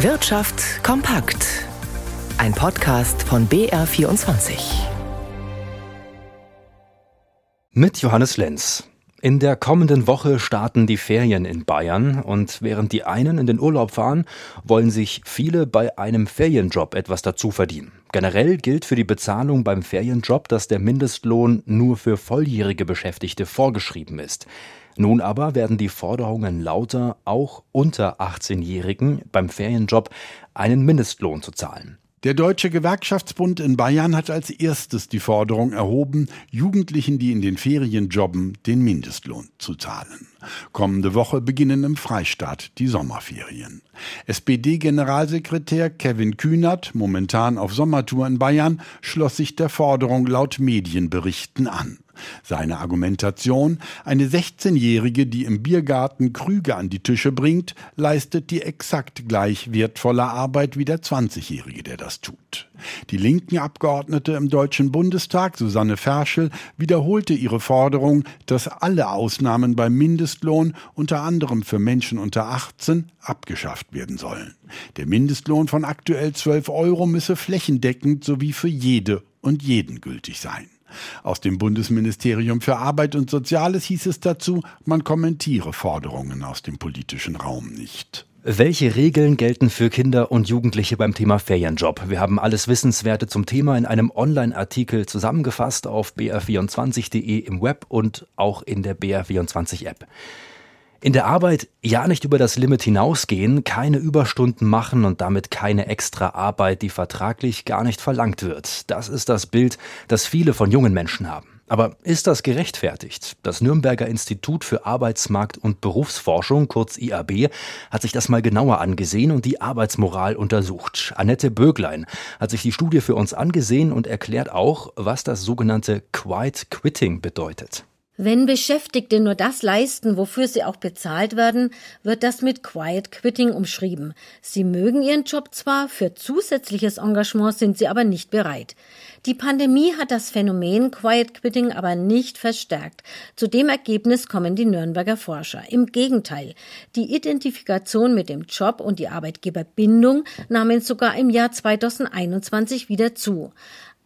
Wirtschaft kompakt. Ein Podcast von BR24. Mit Johannes Lenz. In der kommenden Woche starten die Ferien in Bayern und während die einen in den Urlaub fahren, wollen sich viele bei einem Ferienjob etwas dazu verdienen. Generell gilt für die Bezahlung beim Ferienjob, dass der Mindestlohn nur für volljährige Beschäftigte vorgeschrieben ist. Nun aber werden die Forderungen lauter, auch unter 18-Jährigen beim Ferienjob einen Mindestlohn zu zahlen. Der Deutsche Gewerkschaftsbund in Bayern hat als erstes die Forderung erhoben, Jugendlichen, die in den Ferien jobben, den Mindestlohn zu zahlen. Kommende Woche beginnen im Freistaat die Sommerferien. SPD-Generalsekretär Kevin Kühnert, momentan auf Sommertour in Bayern, schloss sich der Forderung laut Medienberichten an. Seine Argumentation, eine 16-Jährige, die im Biergarten Krüge an die Tische bringt, leistet die exakt gleich wertvolle Arbeit wie der 20-Jährige, der das tut. Die linken Abgeordnete im Deutschen Bundestag, Susanne Ferschel, wiederholte ihre Forderung, dass alle Ausnahmen beim Mindestlohn, unter anderem für Menschen unter 18, abgeschafft werden sollen. Der Mindestlohn von aktuell 12 Euro müsse flächendeckend sowie für jede und jeden gültig sein. Aus dem Bundesministerium für Arbeit und Soziales hieß es dazu, man kommentiere Forderungen aus dem politischen Raum nicht. Welche Regeln gelten für Kinder und Jugendliche beim Thema Ferienjob? Wir haben alles Wissenswerte zum Thema in einem Online-Artikel zusammengefasst auf br24.de im Web und auch in der BR24-App. In der Arbeit ja nicht über das Limit hinausgehen, keine Überstunden machen und damit keine extra Arbeit, die vertraglich gar nicht verlangt wird. Das ist das Bild, das viele von jungen Menschen haben. Aber ist das gerechtfertigt? Das Nürnberger Institut für Arbeitsmarkt und Berufsforschung, kurz IAB, hat sich das mal genauer angesehen und die Arbeitsmoral untersucht. Annette Böglein hat sich die Studie für uns angesehen und erklärt auch, was das sogenannte Quiet Quitting bedeutet. Wenn Beschäftigte nur das leisten, wofür sie auch bezahlt werden, wird das mit Quiet Quitting umschrieben. Sie mögen ihren Job zwar, für zusätzliches Engagement sind sie aber nicht bereit. Die Pandemie hat das Phänomen Quiet Quitting aber nicht verstärkt. Zu dem Ergebnis kommen die Nürnberger Forscher. Im Gegenteil, die Identifikation mit dem Job und die Arbeitgeberbindung nahmen sogar im Jahr 2021 wieder zu.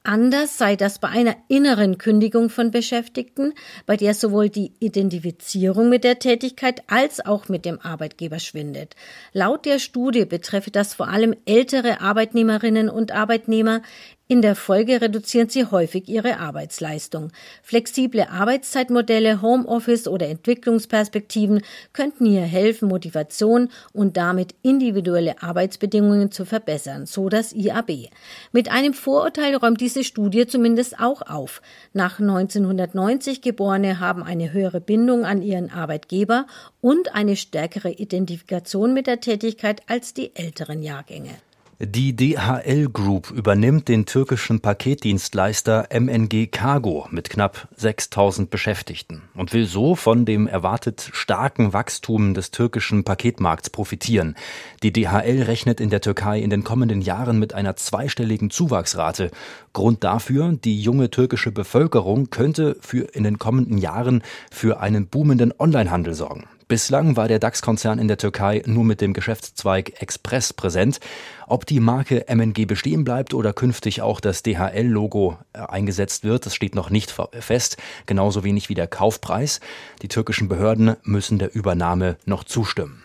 Anders sei das bei einer inneren Kündigung von Beschäftigten, bei der sowohl die Identifizierung mit der Tätigkeit als auch mit dem Arbeitgeber schwindet. Laut der Studie betreffe das vor allem ältere Arbeitnehmerinnen und Arbeitnehmer, in der Folge reduzieren sie häufig ihre Arbeitsleistung. Flexible Arbeitszeitmodelle, Homeoffice oder Entwicklungsperspektiven könnten hier helfen, Motivation und damit individuelle Arbeitsbedingungen zu verbessern, so das IAB. Mit einem Vorurteil räumt diese Studie zumindest auch auf. Nach 1990 Geborene haben eine höhere Bindung an ihren Arbeitgeber und eine stärkere Identifikation mit der Tätigkeit als die älteren Jahrgänge. Die DHL Group übernimmt den türkischen Paketdienstleister MNG Cargo mit knapp 6000 Beschäftigten und will so von dem erwartet starken Wachstum des türkischen Paketmarkts profitieren. Die DHL rechnet in der Türkei in den kommenden Jahren mit einer zweistelligen Zuwachsrate. Grund dafür, die junge türkische Bevölkerung könnte für in den kommenden Jahren für einen boomenden Onlinehandel sorgen. Bislang war der DAX-Konzern in der Türkei nur mit dem Geschäftszweig Express präsent. Ob die Marke MNG bestehen bleibt oder künftig auch das DHL-Logo äh, eingesetzt wird, das steht noch nicht fest, genauso wenig wie der Kaufpreis. Die türkischen Behörden müssen der Übernahme noch zustimmen.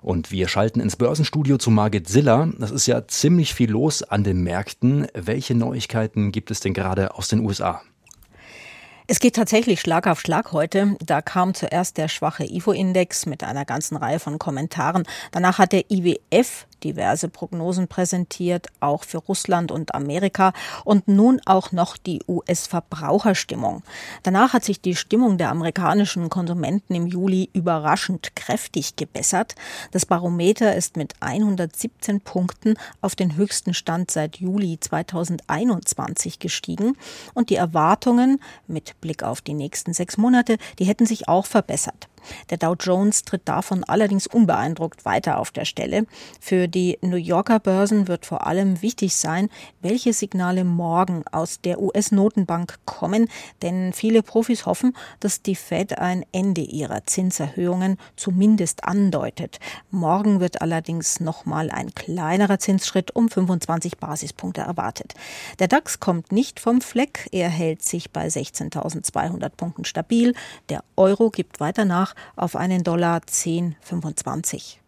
Und wir schalten ins Börsenstudio zu Margit Ziller. Das ist ja ziemlich viel los an den Märkten. Welche Neuigkeiten gibt es denn gerade aus den USA? Es geht tatsächlich Schlag auf Schlag heute. Da kam zuerst der schwache IFO-Index mit einer ganzen Reihe von Kommentaren. Danach hat der IWF diverse Prognosen präsentiert, auch für Russland und Amerika und nun auch noch die US-Verbraucherstimmung. Danach hat sich die Stimmung der amerikanischen Konsumenten im Juli überraschend kräftig gebessert. Das Barometer ist mit 117 Punkten auf den höchsten Stand seit Juli 2021 gestiegen und die Erwartungen mit Blick auf die nächsten sechs Monate, die hätten sich auch verbessert. Der Dow Jones tritt davon allerdings unbeeindruckt weiter auf der Stelle. Für die New Yorker Börsen wird vor allem wichtig sein, welche Signale morgen aus der US-Notenbank kommen, denn viele Profis hoffen, dass die Fed ein Ende ihrer Zinserhöhungen zumindest andeutet. Morgen wird allerdings nochmal ein kleinerer Zinsschritt um 25 Basispunkte erwartet. Der DAX kommt nicht vom Fleck, er hält sich bei 16.200 Punkten stabil. Der Euro gibt weiter nach auf einen Dollar 10,25.